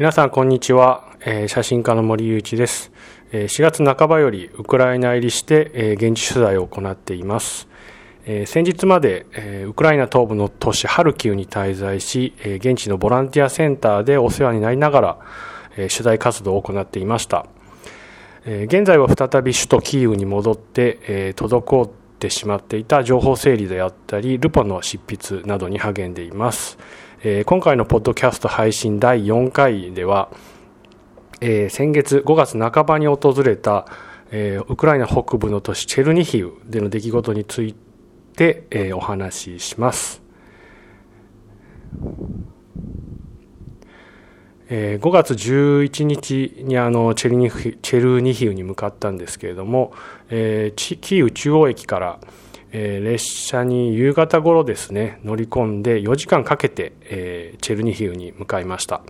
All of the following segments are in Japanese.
皆さんこんにちは、写真家の森雄一です、えー、4月半ばよりウクライナ入りして、現地取材を行っています、先日まで、ウクライナ東部の都市ハルキウに滞在し、現地のボランティアセンターでお世話になりながら、取材活動を行っていました、現在は再び首都キーウに戻って、滞ってしまっていた情報整理であったりルポの執筆などに励んでいます。えー、今回のポッドキャスト配信第4回では、えー、先月5月半ばに訪れた、えー、ウクライナ北部の都市チェルニヒウでの出来事について、え、お話しします。えー、5月11日にあのチェルニヒチェルニヒウに向かったんですけれども、えー、キーウ中央駅から、えー、列車に夕方頃ですね乗り込んで4時間かけて、えー、チェルニヒウに向かいました、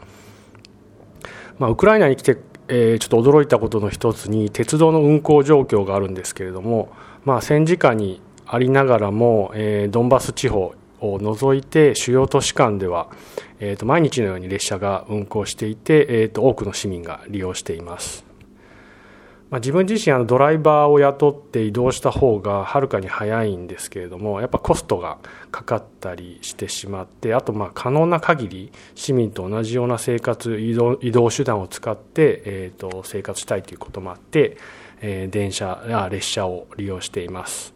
まあ、ウクライナに来て、えー、ちょっと驚いたことの一つに鉄道の運行状況があるんですけれども、まあ、戦時下にありながらも、え、ドンバス地方を除いて主要都市間では、えー、と毎日のように列車が運行していて、えー、と多くの市民が利用しています。まあ、自分自身あのドライバーを雇って移動した方がはるかに早いんですけれどもやっぱコストがかかったりしてしまってあとまあ可能な限り市民と同じような生活移動移動手段を使って、えー、と生活したいということもあって、えー、電車や列車を利用しています。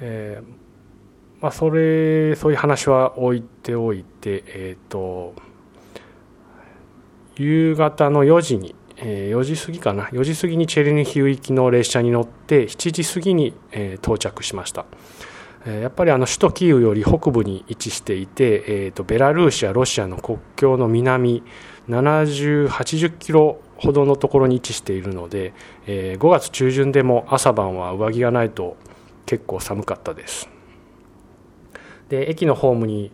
えーまあ、それそういう話は置いておいて、えーと夕方の4時にえ4時過ぎかな。4時過ぎにチェルニヒウ行きの列車に乗って7時過ぎに、え到着しました、えやっぱりあの首都キーウより北部に位置していて、えー、とベラルーシやロシアの国境の南7080キロほどのところに位置しているので、え5月中旬でも朝晩は上着がないと結構寒かったです。で駅のホームに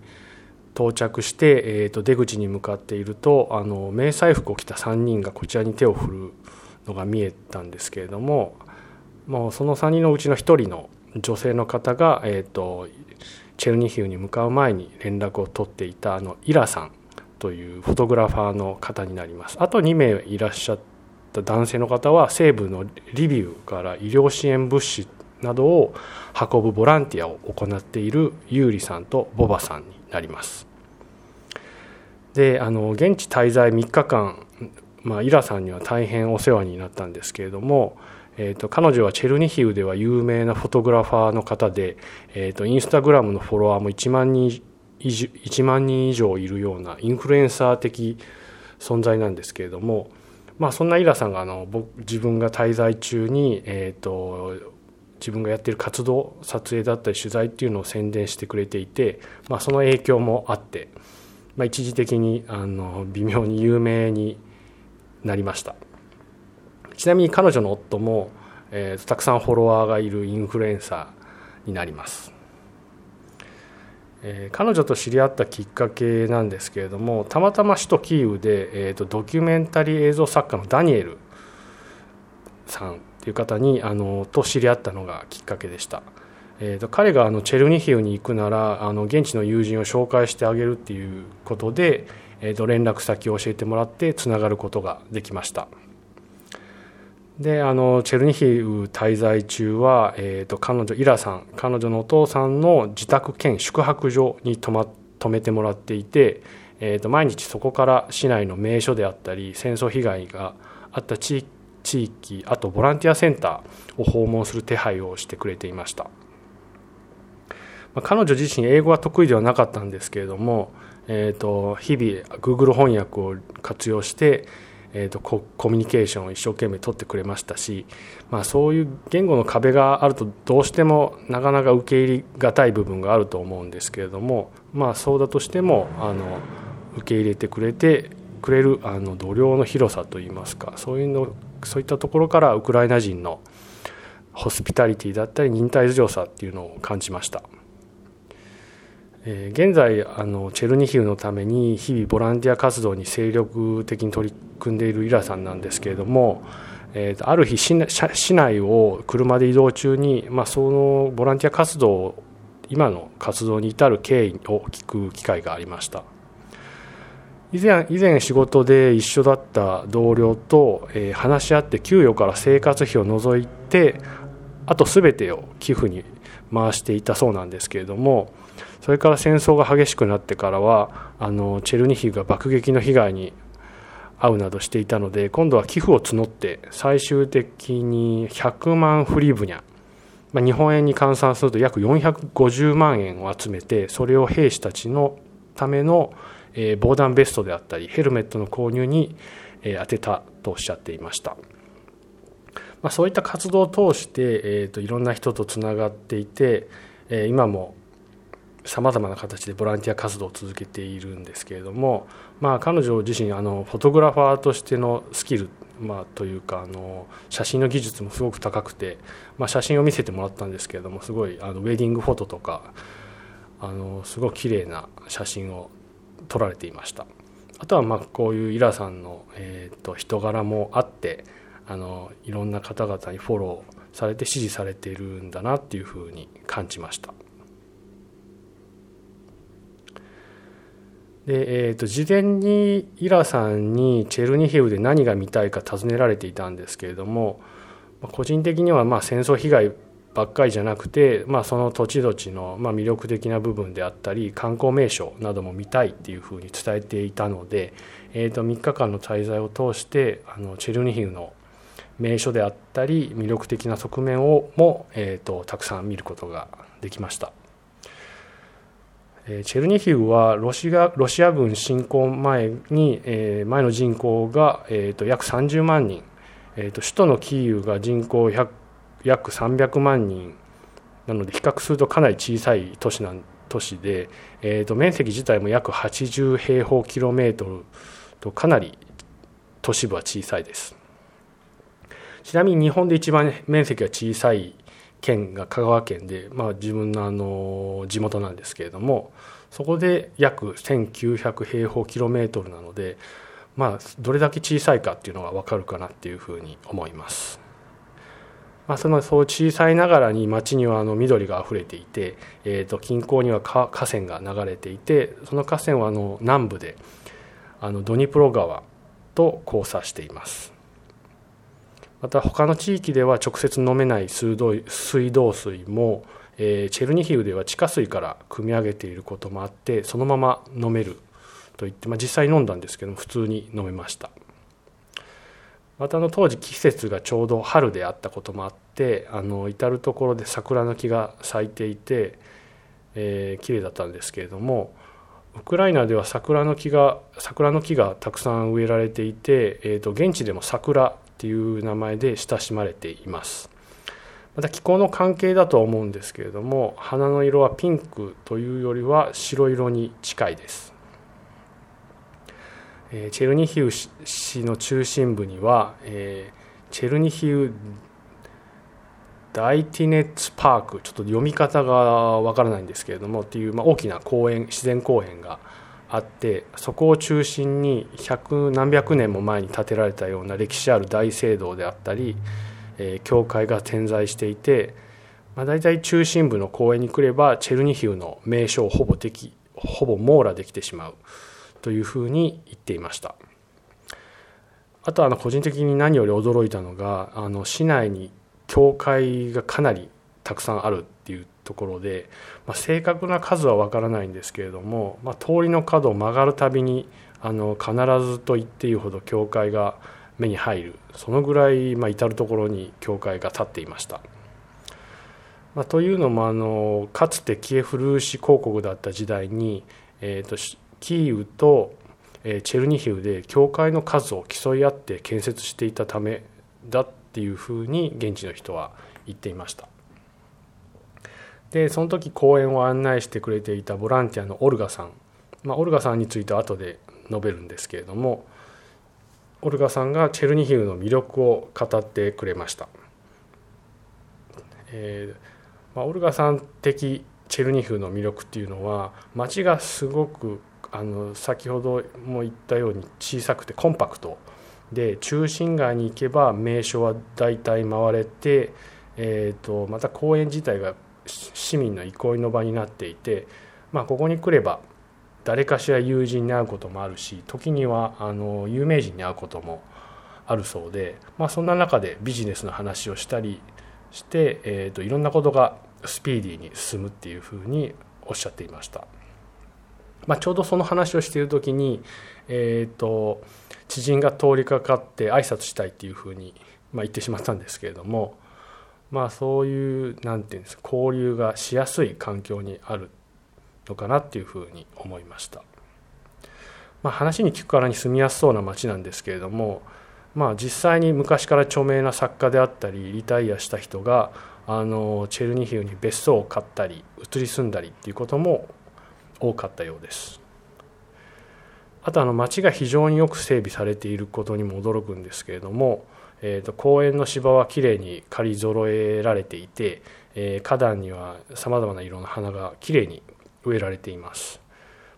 到着して、えー、と出口に向かっているとあの迷彩服を着た3人がこちらに手を振るのが見えたんですけれどももうその3人のうちの1人の女性の方が、えーと、チェルニヒウに向かう前に連絡を取っていたあのイラさんというフォトグラファーの方になります。あと2名いらっしゃった男性の方は西部のリビウから医療支援物資などを運ぶボランティアを行っているユーリさんとボバさんになります。であの現地滞在3日間、まあ、イラさんには大変お世話になったんですけれども、えーと、彼女はチェルニヒウでは有名なフォトグラファーの方で、えーと、インスタグラムのフォロワーも1万人1万人以上いるようなインフルエンサー的存在なんですけれども、まあ、そんなイラさんがあの僕自分が滞在中に、えーと自分がやっている活動撮影だったり取材っていうのを宣伝してくれていて、まあ、その影響もあって、まあ、一時的にあの微妙に有名になりました。ちなみに彼女の夫も、えー、たくさんフォロワーがいるインフルエンサーになります、えー、彼女と知り合ったきっかけなんですけれどもたまたま首都キーウで、えーとドキュメンタリー映像作家のダニエルさんっていう方にあのと知り合ったのがきっかけでした。えーと、彼があのチェルニヒウに行くならあの現地の友人を紹介してあげるっていうことで、えーと、連絡先を教えてもらってつながることができましたであのチェルニヒウ滞在中は、えーと、彼女イラさん彼女のお父さんの自宅兼宿泊所に泊ま泊めてもらっていて、えー、と毎日そこから市内の名所であったり戦争被害があった地域地域あとボランティアセンターを訪問する手配をしてくれていました、まあ、彼女自身英語は得意ではなかったんですけれども、えーと、日々 Google 翻訳を活用して、えーと、ココミュニケーションを一生懸命取ってくれましたし、まあ、そういう言語の壁があるとどうしてもなかなか受け入れがたい部分があると思うんですけれども、まあ、そうだとしてもあの受け入れてくれてくれるあの度量の広さといいますかそういうのそういったところからウクライナ人のホスピタリティだったり忍耐強さっていうのを感じました。え現在あのチェルニヒウのために日々ボランティア活動に精力的に取り組んでいるイラさんなんですけれども、えー、ある日市内を車で移動中に、まあ、そのボランティア活動今の活動に至る経緯を聞く機会がありました以前以前仕事で一緒だった同僚と、えー、話し合って給与から生活費を除いてあと全てを寄付に回していたそうなんですけれどもそれから戦争が激しくなってからはあのチェルニヒウが爆撃の被害に遭うなどしていたので今度は寄付を募って最終的に100万フリーブニャ、まあ、日本円に換算すると約450万円を集めてそれを兵士たちのための、えー、防弾ベストであったりヘルメットの購入に、えー、当てたとおっしゃっていました。まあ、そういった活動を通して、えーと、いろんな人とつながっていて、えー、今もさまざまな形でボランティア活動を続けているんですけれども、まあ、彼女自身あのフォトグラファーとしてのスキル、まあ、というかあの写真の技術もすごく高くて、まあ、写真を見せてもらったんですけれどもすごいあのウェディングフォトとかあのすごく綺麗な写真を撮られていました。あとはまあこういうイラさんの、えー、と人柄もあってあのいろんな方々にフォローされて支持されているんだなっていうふうに感じました。で、えーと、事前にイラさんにチェルニヒウで何が見たいか尋ねられていたんですけれども個人的にはまあ戦争被害ばっかりじゃなくて、まあ、その土地土地のま魅力的な部分であったり観光名所なども見たいっていうふうに伝えていたので、えー、と3日間の滞在を通してあのチェルニヒウの名所であったり魅力的な側面をも、えー、とたくさん見ることができました。チェルニヒウはロシアロシア軍侵攻前に、えー、前の人口が、えー、と約30万人、えー、と首都のキーウが人口100約300万人なので比較するとかなり小さい都市なん都市で、えー、と面積自体も約80平方キロメートルとかなり都市部は小さいですちなみに日本で一番面積が小さい県が香川県で、まあ、自分のあの地元なんですけれどもそこで約1900平方キロメートルなので、まあ、どれだけ小さいかっていうのが分かるかなっていうふうに思います。まあ、そのそう小さいながらに町にはあの緑があふれていて、えー、と近郊には河川が流れていてその河川はあの南部であのドニプロ川と交差しています。また他の地域では直接飲めない水道水道水も、えー、チェルニヒウでは地下水から汲み上げていることもあってそのまま飲めるといって、まあ、実際飲んだんですけど普通に飲めました。またの当時季節がちょうど春であったこともあってあの至る所で桜の木が咲いていて、えー、綺麗だったんですけれどもウクライナでは桜の木が桜の木がたくさん植えられていて、えーと現地でも桜っていう名前で親しまれています。また気候の関係だとは思うんですけれども花の色はピンクというよりは白色に近いです。チェルニヒウ市の中心部にはチェルニヒウダイティネッツパークちょっと読み方がわからないんですけれどもっていう、ま、大きな公園自然公園があってそこを中心に百何百年も前に建てられたような歴史ある大聖堂であったり、え、教会が点在していて、まあ、大体中心部の公園に来ればチェルニヒウの名所をほぼできほぼ網羅できてしまう。というふうに言っていましたあとあの個人的に何より驚いたのがあの市内に教会がかなりたくさんあるっていうところで、まあ、正確な数は分からないんですけれども、まあ、通りの角を曲がるたびにあの必ずと言っていいほど教会が目に入るそのぐらい、まあ、至る所に教会が立っていました。まあ、というのもあのかつてキエフ・ルーシ公国だった時代に、えーと、キーウと、え、チェルニヒウで教会の数を競い合って建設していたためだっていうふうに現地の人は言っていました。でその時講演を案内してくれていたボランティアのオルガさん、まあ、オルガさんについては後で述べるんですけれどもオルガさんがチェルニヒウの魅力を語ってくれました、えーまあ、オルガさん的チェルニヒウの魅力っていうのは街がすごくあの先ほども言ったように小さくてコンパクトで中心街に行けば名所は大体回れて、えーとまた公園自体が市民の憩いの場になっていて、まあ、ここに来れば誰かしら友人に会うこともあるし時にはあの有名人に会うこともあるそうで、まあ、そんな中でビジネスの話をしたりして、えーと、いろんなことがスピーディーに進むっていうふうにおっしゃっていました。まあ、ちょうどその話をしている時に、えーと、知人が通りかかって挨拶したいっていうふうに、まあ、言ってしまったんですけれども、まあ、そういう何て言うんですか交流がしやすい環境にあるのかなっていうふうに思いました。まあ、話に聞くからに住みやすそうな町なんですけれども、まあ、実際に昔から著名な作家であったりリタイアした人があのチェルニヒウに別荘を買ったり移り住んだりっていうことも多かったようです。あとあの町が非常によく整備されていることにも驚くんですけれども、えー、と公園の芝はきれいに刈り揃えられていて、えー、花壇にはさまざまな色の花がきれいに植えられています。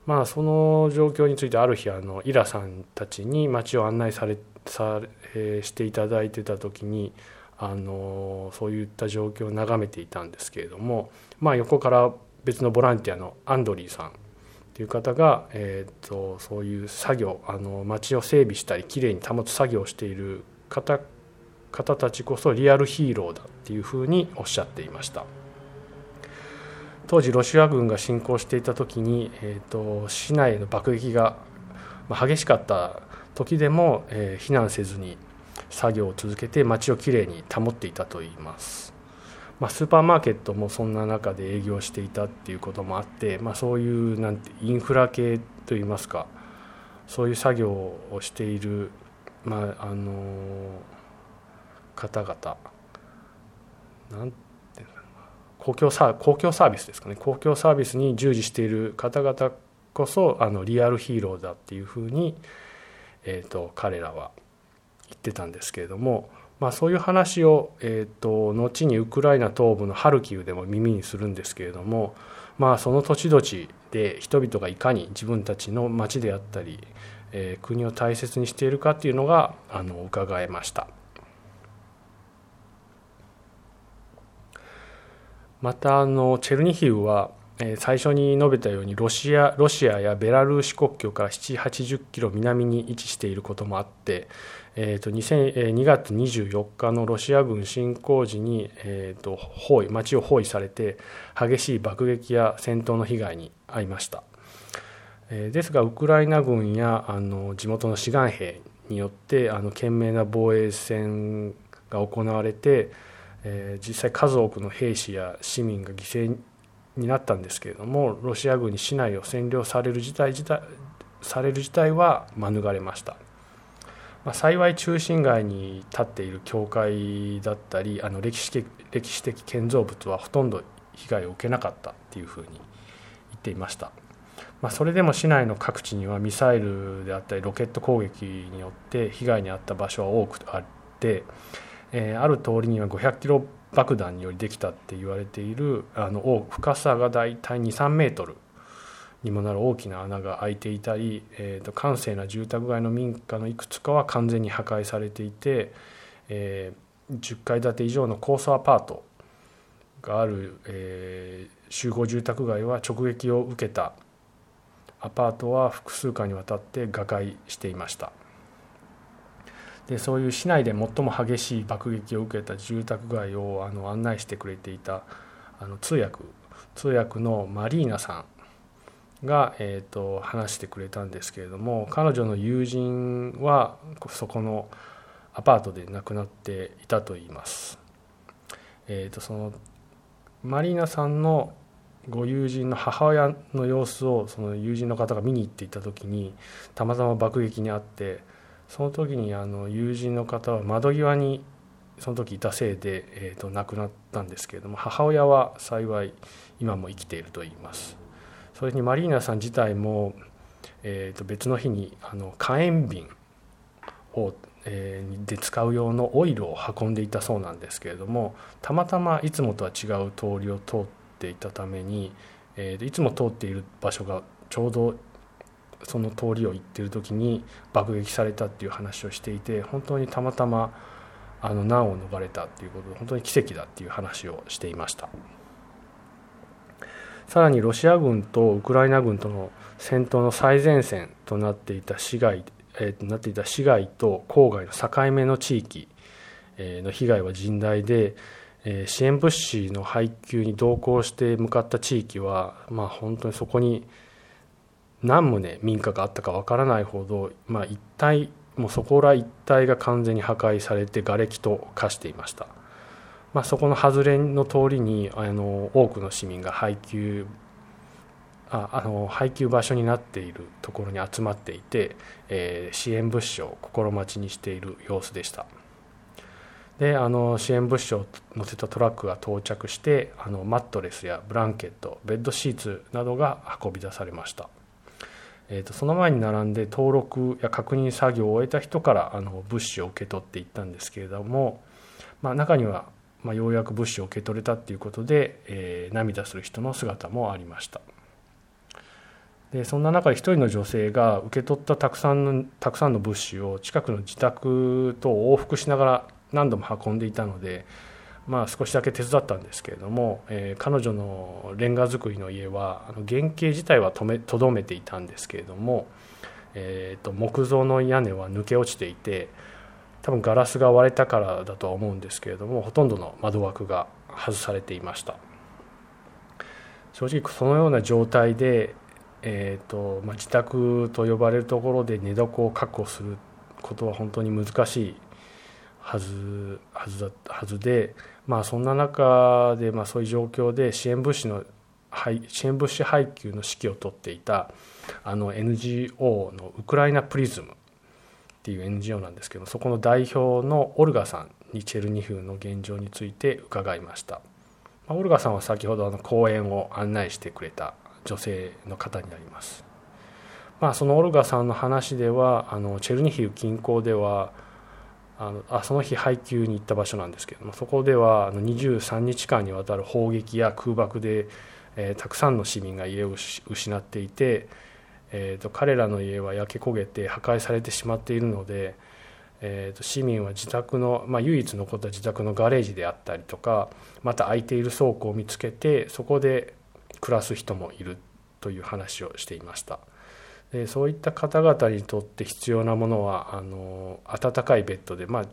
まあその状況についてある日あのイラさんたちに町を案内されさ、えー、していただいてた時にあのそういった状況を眺めていたんですけれども、まあ、横から別のボランティアのアンドリーさんという方が、えーと、そういう作業あの街を整備したりきれいに保つ作業をしている方方たちこそリアルヒーローだっていうふうにおっしゃっていました。当時ロシア軍が侵攻していた時に、えーと市内の爆撃が激しかった時でも、えー、避難せずに作業を続けて街をきれいに保っていたといいます、まあ、スーパーマーケットもそんな中で営業していたっていうこともあって、まあ、そういうなんてインフラ系といいますかそういう作業をしている、まあ、あの方々なんて公共サ公共サービスですかね公共サービスに従事している方々こそあのリアルヒーローだっていうふうにえーと、彼らは言ってたんですけれども、まあ、そういう話を、えーと、後にウクライナ東部のハルキウでも耳にするんですけれども、まあ、その土地土地で人々がいかに自分たちの町であったり、えー、国を大切にしているかっていうのがあの伺えました。またあのチェルニヒウは最初に述べたようにロシアロシアやベラルーシ国境から780キロ南に位置していることもあって、えー、と 2, 2月24日のロシア軍侵攻時に、えー、と包囲町を包囲されて激しい爆撃や戦闘の被害に遭いました。ですがウクライナ軍やあの地元の志願兵によってあの懸命な防衛戦が行われて、えー、実際数多くの兵士や市民が犠牲にになったんですけれどもロシア軍に市内を占領される事態自体される事態は免れました、まあ、幸い中心街に立っている教会だったりあの歴史的歴史的建造物はほとんど被害を受けなかったっていうふうに言っていました、まあ、それでも市内の各地にはミサイルであったりロケット攻撃によって被害に遭った場所は多くあって、えー、ある通りには500キロ爆弾によりできたって言われているあの深さが大体23メートルにもなる大きな穴が開いていたり、えーと、閑静な住宅街の民家のいくつかは完全に破壊されていて、えー、10階建て以上の高層アパートがある、えー、集合住宅街は直撃を受けたアパートは複数回にわたって瓦解していました。でそういう市内で最も激しい爆撃を受けた住宅街をあの案内してくれていたあの通訳通訳のマリーナさんが、えーと、話してくれたんですけれども彼女の友人はそこのアパートで亡くなっていたといいます。えーと、とそのマリーナさんのご友人の母親の様子をその友人の方が見に行っていた時にたまたま爆撃にあってその時にあの友人の方は窓際にその時いたせいで、えー、と亡くなったんですけれども母親は幸い今も生きていると言います。それにマリーナさん自体も、えー、と別の日にあの火炎瓶を、えー、で使う用のオイルを運んでいたそうなんですけれどもたまたまいつもとは違う通りを通っていたために、えー、いつも通っている場所がちょうどその通りを行ってる時に爆撃されたっていう話をしていて本当にたまたまあの難を逃れたっていうことで本当に奇跡だっていう話をしていました。さらにロシア軍とウクライナ軍との戦闘の最前線となっていた市街、えー、なっていた市街と郊外の境目の地域の被害は甚大で支援物資の配給に同行して向かった地域は、まあ、本当にそこに何棟民家があったかわからないほど、まあ、一体もうそこら一帯が完全に破壊されて瓦礫と化していました、まあ、そこの外れの通りにあの多くの市民が配給ああの配給場所になっているところに集まっていて、えー、支援物資を心待ちにしている様子でした。であの支援物資を載せたトラックが到着してあのマットレスやブランケットベッドシーツなどが運び出されました。えーと、その前に並んで登録や確認作業を終えた人からあの物資を受け取っていったんですけれども、まあ、中には、まあ、ようやく物資を受け取れたということで、えー、涙する人の姿もありました。でそんな中で一人の女性が受け取ったたくさんのたくさんの物資を近くの自宅と往復しながら何度も運んでいたのでまあ、少しだけ手伝ったんですけれども、えー、彼女のレンガ造りの家はあの原型自体はとどめていたんですけれども、えーと、木造の屋根は抜け落ちていて多分ガラスが割れたからだとは思うんですけれどもほとんどの窓枠が外されていました。正直そのような状態で、えーとまあ、自宅と呼ばれるところで寝床を確保することは本当に難しいはずはずだはずで、まあ、そんな中で、まあ、そういう状況で支援物資の支援物資配給の指揮を執っていたあの NGO のウクライナプリズムっていう NGO なんですけどそこの代表のオルガさんにチェルニフの現状について伺いました、まあ、オルガさんは先ほどあの講演を案内してくれた女性の方になります、まあ、そのオルガさんの話ではあのチェルニヒウ近郊ではあのあその日配給に行った場所なんですけれどもそこでは23日間にわたる砲撃や空爆で、えー、たくさんの市民が家を失っていて、えーと、彼らの家は焼け焦げて破壊されてしまっているので、えーと、市民は自宅の、まあ、唯一残った自宅のガレージであったりとかまた空いている倉庫を見つけてそこで暮らす人もいるという話をしていました。でそういった方々にとって必要なものはあの暖かいベッドで、まあ、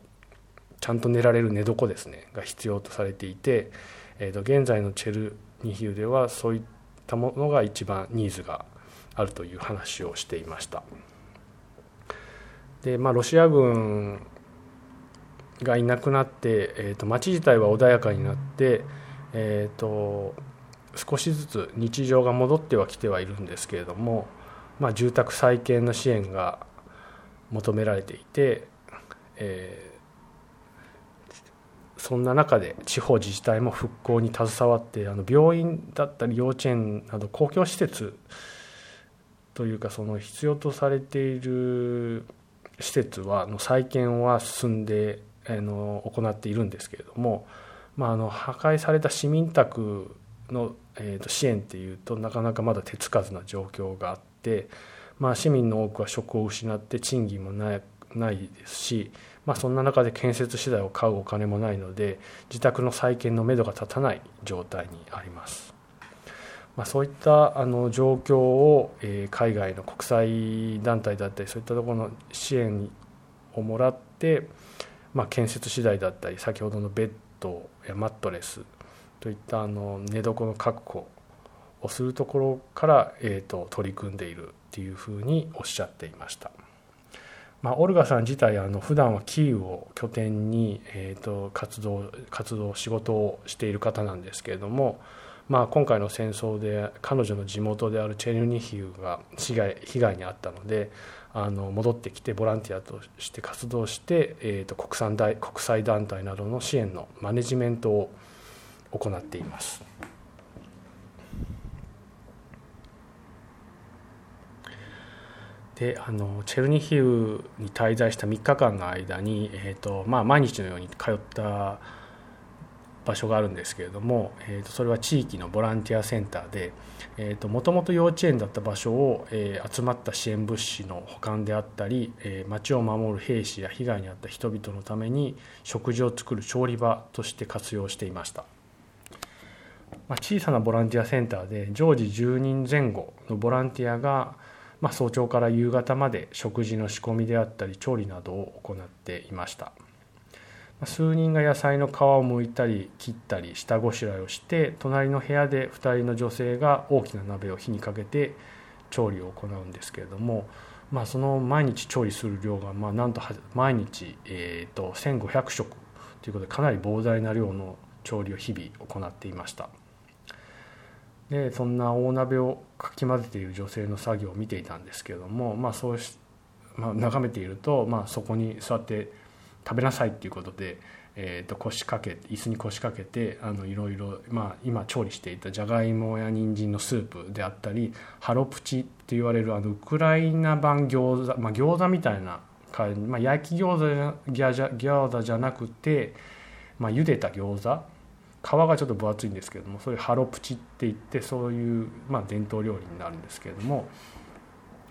ちゃんと寝られる寝床ですねが必要とされていて、えー、と現在のチェルニヒウではそういったものが一番ニーズがあるという話をしていました。で、まあ、ロシア軍がいなくなって、えー、と街自体は穏やかになって、えー、と少しずつ日常が戻ってはきてはいるんですけれどもまあ、住宅再建の支援が求められていて、えー、そんな中で地方自治体も復興に携わってあの病院だったり幼稚園など公共施設というかその必要とされている施設はの再建は進んであの行っているんですけれども、まあ、あの破壊された市民宅の、えー、と支援っていうとなかなかまだ手つかずな状況があって。、まあ、市民の多くは職を失って賃金もないないですし、まあ、そんな中で建設資材を買うお金もないので自宅の再建のめどが立たない状態にあります。まあ、そういったあの状況を、えー、海外の国際団体だったりそういったところの支援をもらって、まあ、建設資材だったり先ほどのベッドやマットレスといったあの寝床の確保をするところから、えーと、取り組んでいるっていうふうにおっしゃっていました。まあ、オルガさん自体あの普段はキーウを拠点に、えーと、活動活動仕事をしている方なんですけれども、まあ、今回の戦争で彼女の地元であるチェルニヒウが被害被害に遭ったのであの戻ってきてボランティアとして活動して、えーと、と国産大国際団体などの支援のマネジメントを行っています。であのチェルニヒウに滞在した3日間の間に、えーとまあ、毎日のように通った場所があるんですけれども、えー、とそれは地域のボランティアセンターでもともと幼稚園だった場所を、えー、集まった支援物資の保管であったり、えー、町を守る兵士や被害に遭った人々のために食事を作る調理場として活用していました。まあ、小さなボランティアセンターで常時10人前後のボランティアが、まあ、早朝から夕方まで食事の仕込みであったり調理などを行っていました。数人が野菜の皮を剥いたり切ったり下ごしらえをして隣の部屋で2人の女性が大きな鍋を火にかけて調理を行うんですけれども、まあ、その毎日調理する量がまあなんと毎日、えー、と1500食ということでかなり膨大な量の調理を日々行っていました。でそんな大鍋をかき混ぜている女性の作業を見ていたんですけれども、まあそうしまあ、眺めていると、まあ、そこに座って食べなさいっていうことで、えー、と腰掛け椅子に腰掛けてあのいろいろ、まあ、今調理していたじゃがいもや人参のスープであったりハロプチって言われるあのウクライナ版餃子、まあ、餃子みたいなまあ、焼き餃子じゃ餃子じゃなくて、まあ、茹でた餃子皮がちょっと分厚いんですけれどもそういうハロプチっていってそういう、まあ、伝統料理になるんですけれども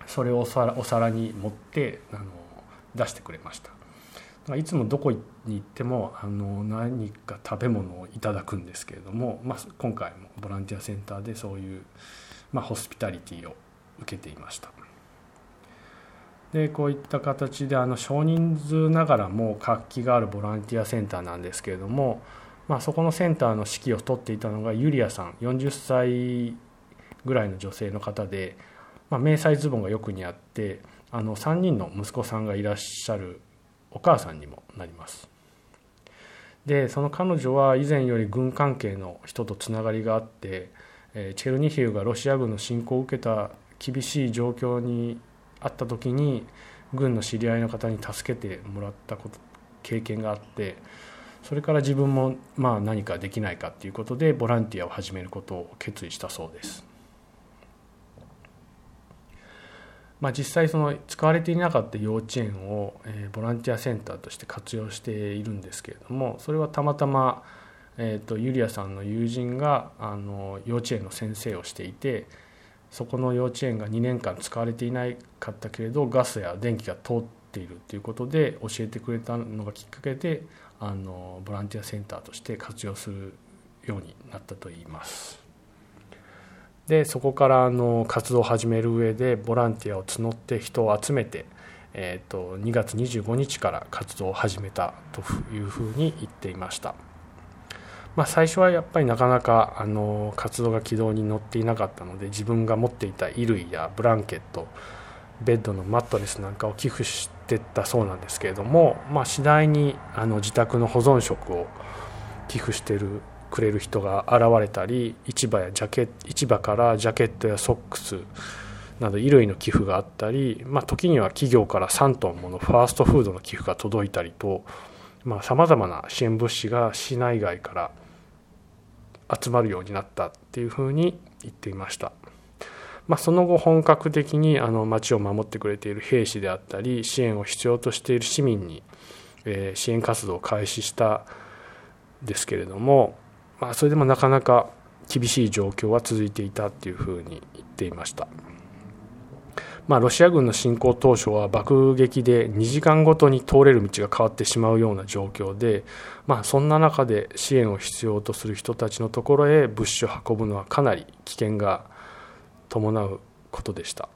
それをお皿お皿に盛ってあの出してくれました。いつもどこに行ってもあの何か食べ物をいただくんですけれども、まあ、今回もボランティアセンターでそういう、まあ、ホスピタリティを受けていました。でこういった形であの少人数ながらも活気があるボランティアセンターなんですけれども、まあ、そこのセンターの指揮を執っていたのがユリアさん40歳ぐらいの女性の方で、まあ、迷彩ズボンがよく似合ってあの3人の息子さんがいらっしゃるお母さんにもなります。でその彼女は以前より軍関係の人とつながりがあってチェルニヒウがロシア軍の侵攻を受けた厳しい状況にあった時に軍の知り合いの方に助けてもらったこと経験があってそれから自分もまあ何かできないかっていうことでボランティアを始めることを決意したそうです。まあ、実際その使われていなかった幼稚園を、ボランティアセンターとして活用しているんですけれどもそれはたまたま、えー、とユリアさんの友人があの幼稚園の先生をしていてそこの幼稚園が2年間使われていなかったけれどガスや電気が通っているということで教えてくれたのがきっかけであのボランティアセンターとして活用するようになったといいます。でそこからあの活動を始める上でボランティアを募って人を集めて、えー、と2月25日から活動を始めたというふうに言っていました、まあ、最初はやっぱりなかなかあの活動が軌道に乗っていなかったので自分が持っていた衣類やブランケットベッドのマットレスなんかを寄付してったそうなんですけれども、まあ、次第にあの自宅の保存食を寄付してるくれる人が現れたり市場やジャケ市場からジャケットやソックスなど衣類の寄付があったり、まあ、時には企業から3トンものファーストフードの寄付が届いたりとさまざ、まな支援物資が市内外から集まるようになったっていうふうに言っていました。まあ、その後本格的にあの町を守ってくれている兵士であったり支援を必要としている市民に、え支援活動を開始したですけれども、まあ、それでもなかなか厳しい状況は続いていたっていうふうに言っていました。まあ、ロシア軍の侵攻当初は爆撃で2時間ごとに通れる道が変わってしまうような状況で、まあ、そんな中で支援を必要とする人たちのところへ物資を運ぶのはかなり危険が伴うことでした、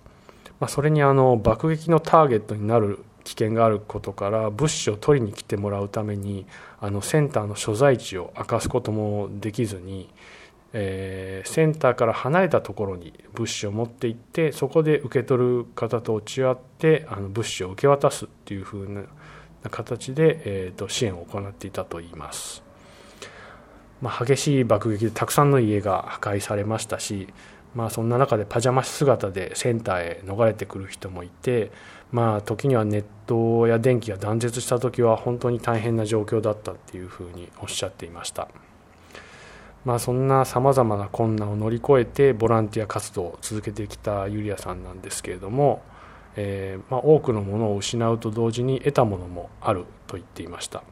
まあ、それにあの爆撃のターゲットになる危険があることから物資を取りに来てもらうためにあのセンターの所在地を明かすこともできずに、えー、センターから離れたところに物資を持って行ってそこで受け取る方と落ち合ってあの物資を受け渡すっていうふうな形で、えーと、支援を行っていたといいます。まあ、激しい爆撃でたくさんの家が破壊されましたし、まあ、そんな中でパジャマ姿でセンターへ逃れてくる人もいて、まあ、時にはネットや電気が断絶した時は本当に大変な状況だったっていうふうにおっしゃっていました。まあ、そんなさまざまな困難を乗り越えてボランティア活動を続けてきたユリアさんなんですけれども、えー、まあ、多くのものを失うと同時に得たものもあると言っていました。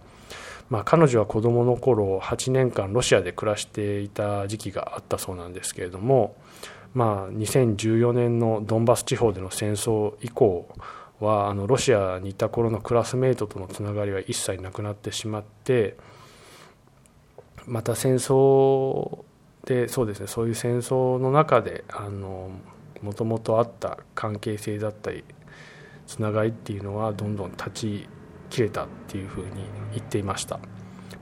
まあ、彼女は子どもの頃8年間ロシアで暮らしていた時期があったそうなんですけれども、まあ、2014年のドンバス地方での戦争以降はあのロシアにいた頃のクラスメートとのつながりは一切なくなってしまってまた戦争でそうですねそういう戦争の中でもともとあった関係性だったりつながりっていうのはどんどん断ち切れたっていうふうに言っていました。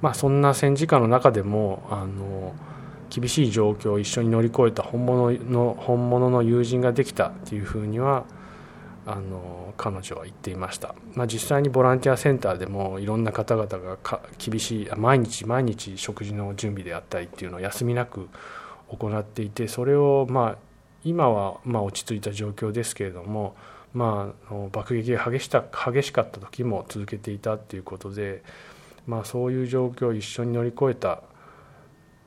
まあ、そんな戦時下の中でもあの厳しい状況を一緒に乗り越えた本物の本物の友人ができたっていうふうにはあの彼女は言っていました、まあ、実際にボランティアセンターでもいろんな方々が厳しい毎日毎日食事の準備であったりっていうのを休みなく行っていてそれをまあ今はまあ落ち着いた状況ですけれども、まあ、爆撃が激した激しかった時も続けていたっていうことで、まあ、そういう状況を一緒に乗り越えた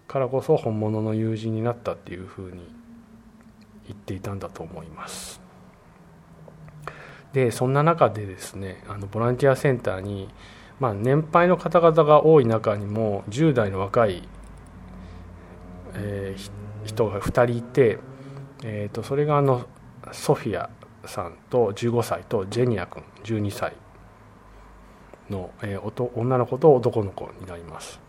からこそ本物の友人になったっていうふうに言っていたんだと思います。でそんな中でですねあのボランティアセンターに、まあ、年配の方々が多い中にも10代の若い、えー、人が2人いて、えーと、それがあのソフィアさんと15歳とジェニア君12歳の、えー、女の子と男の子になります。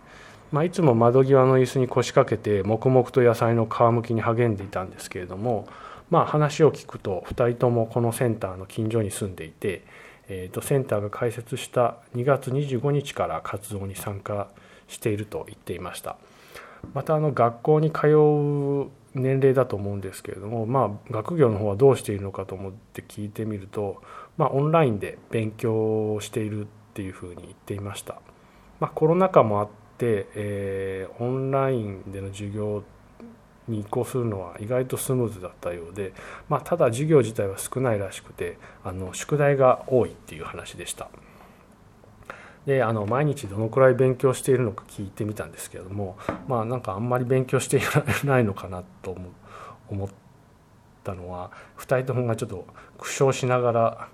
まあ、いつも窓際の椅子に腰掛けて黙々と野菜の皮むきに励んでいたんですけれども、まあ、話を聞くと2人ともこのセンターの近所に住んでいて、えー、とセンターが開設した2月25日から活動に参加していると言っていました。またあの学校に通う年齢だと思うんですけれども、まあ、学業の方はどうしているのかと思って聞いてみると、まあ、オンラインで勉強をしているっていうふうに言っていました、まあ、コロナ禍もあって、えー、オンラインでの授業に移行するのは意外とスムーズだったようで、まあ、ただ授業自体は少ないらしくてあの宿題が多いっていう話でした。であの毎日どのくらい勉強しているのか聞いてみたんですけれどもまあなんかあんまり勉強していないのかなと思ったのは2人ともがちょっと苦笑しながら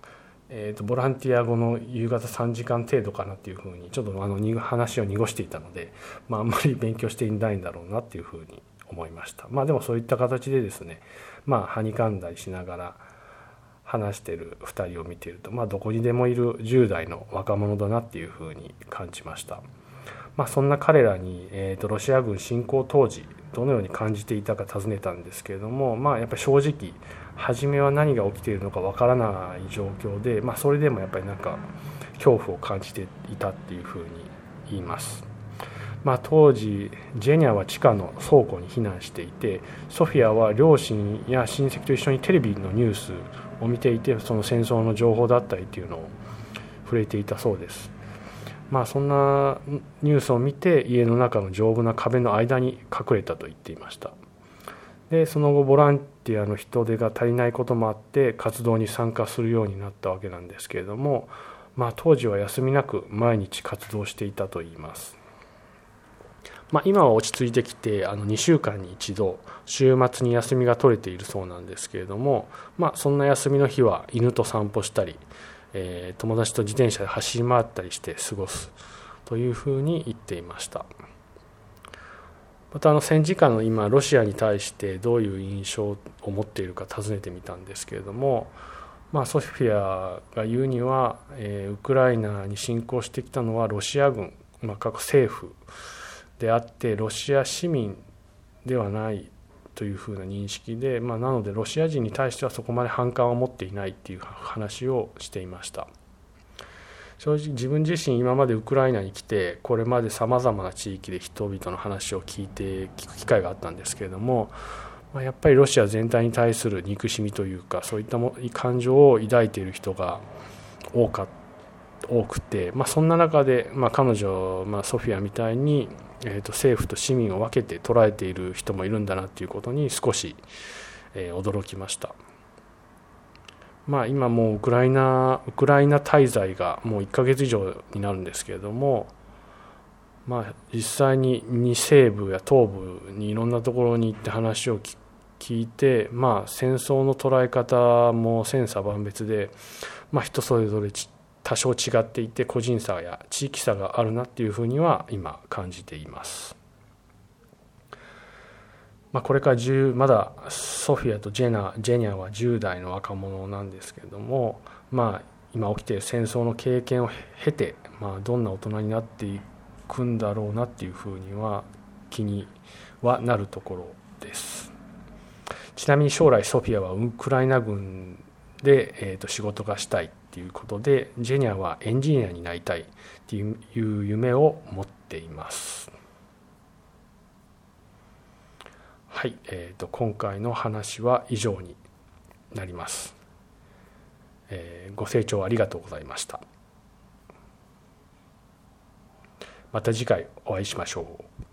えーと、ボランティア後の夕方3時間程度かなっていうふうにちょっとあの話を濁していたので、まあ、あんまり勉強していないんだろうなっていうふうに思いました。まあでもそういった形でですねまあはにかんだりしながら話してる2人を見ているとまあどこにでもいる10代の若者だなっていうふうに感じました。まあそんな彼らに、えーと、ロシア軍侵攻当時どのように感じていたか尋ねたんですけれどもまあやっぱり正直初めは何が起きているのかわからない状況で、まあ、それでもやっぱりなんか恐怖を感じていたっていうふうに言います。まあ、当時ジェニャは地下の倉庫に避難していてソフィアは両親や親戚と一緒にテレビのニュースを見ていてその戦争の情報だったりっていうのを触れていたそうです。まあそんなニュースを見て家の中の丈夫な壁の間に隠れたと言っていました。でその後ボランティアの人手が足りないこともあって活動に参加するようになったわけなんですけれどもまあ当時は休みなく毎日活動していたといいます。まあ、今は落ち着いてきてあの2週間に1度週末に休みが取れているそうなんですけれども、まあ、そんな休みの日は犬と散歩したり、えー、友達と自転車で走り回ったりして過ごすというふうに言っていました。またあの戦時下の今ロシアに対してどういう印象を持っているか尋ねてみたんですけれども、まあ、ソフィアが言うには、え、ウクライナに侵攻してきたのはロシア軍、まあ、各政府であってロシア市民ではないというふうな認識で、まあ、なのでロシア人に対してはそこまで反感を持っていないっていう話をしていました。正直自分自身今までウクライナに来てこれまでさまざまな地域で人々の話を聞いて聞く機会があったんですけれども、ま、やっぱりロシア全体に対する憎しみというかそういった感情を抱いている人が多か多くて、まあ、そんな中で、まあ、彼女、まあ、ソフィアみたいにえーと、政府と市民を分けて捉えている人もいるんだなということに少し、えー、驚きました。まあ、今もうウクライナウクライナ滞在がもう1ヶ月以上になるんですけれども、まあ、実際に西部や東部にいろんなところに行って話を聞いて、まあ、戦争の捉え方も千差万別で、まあ、人それぞれ多少違っていて個人差や地域差があるなっていうふうには今感じています。まあ、これから10まだソフィアとジェナジェニアは10代の若者なんですけれども、まあ、今起きている戦争の経験を経て、まあ、どんな大人になっていくんだろうなっていうふうには気にはなるところです。ちなみに将来ソフィアはウクライナ軍で、えー、と仕事がしたいっていうことでジェニアはエンジニアになりたいっていう夢を持っています。はい、えーと、今回の話は以上になります、えー、ご清聴ありがとうございました。また次回お会いしましょう。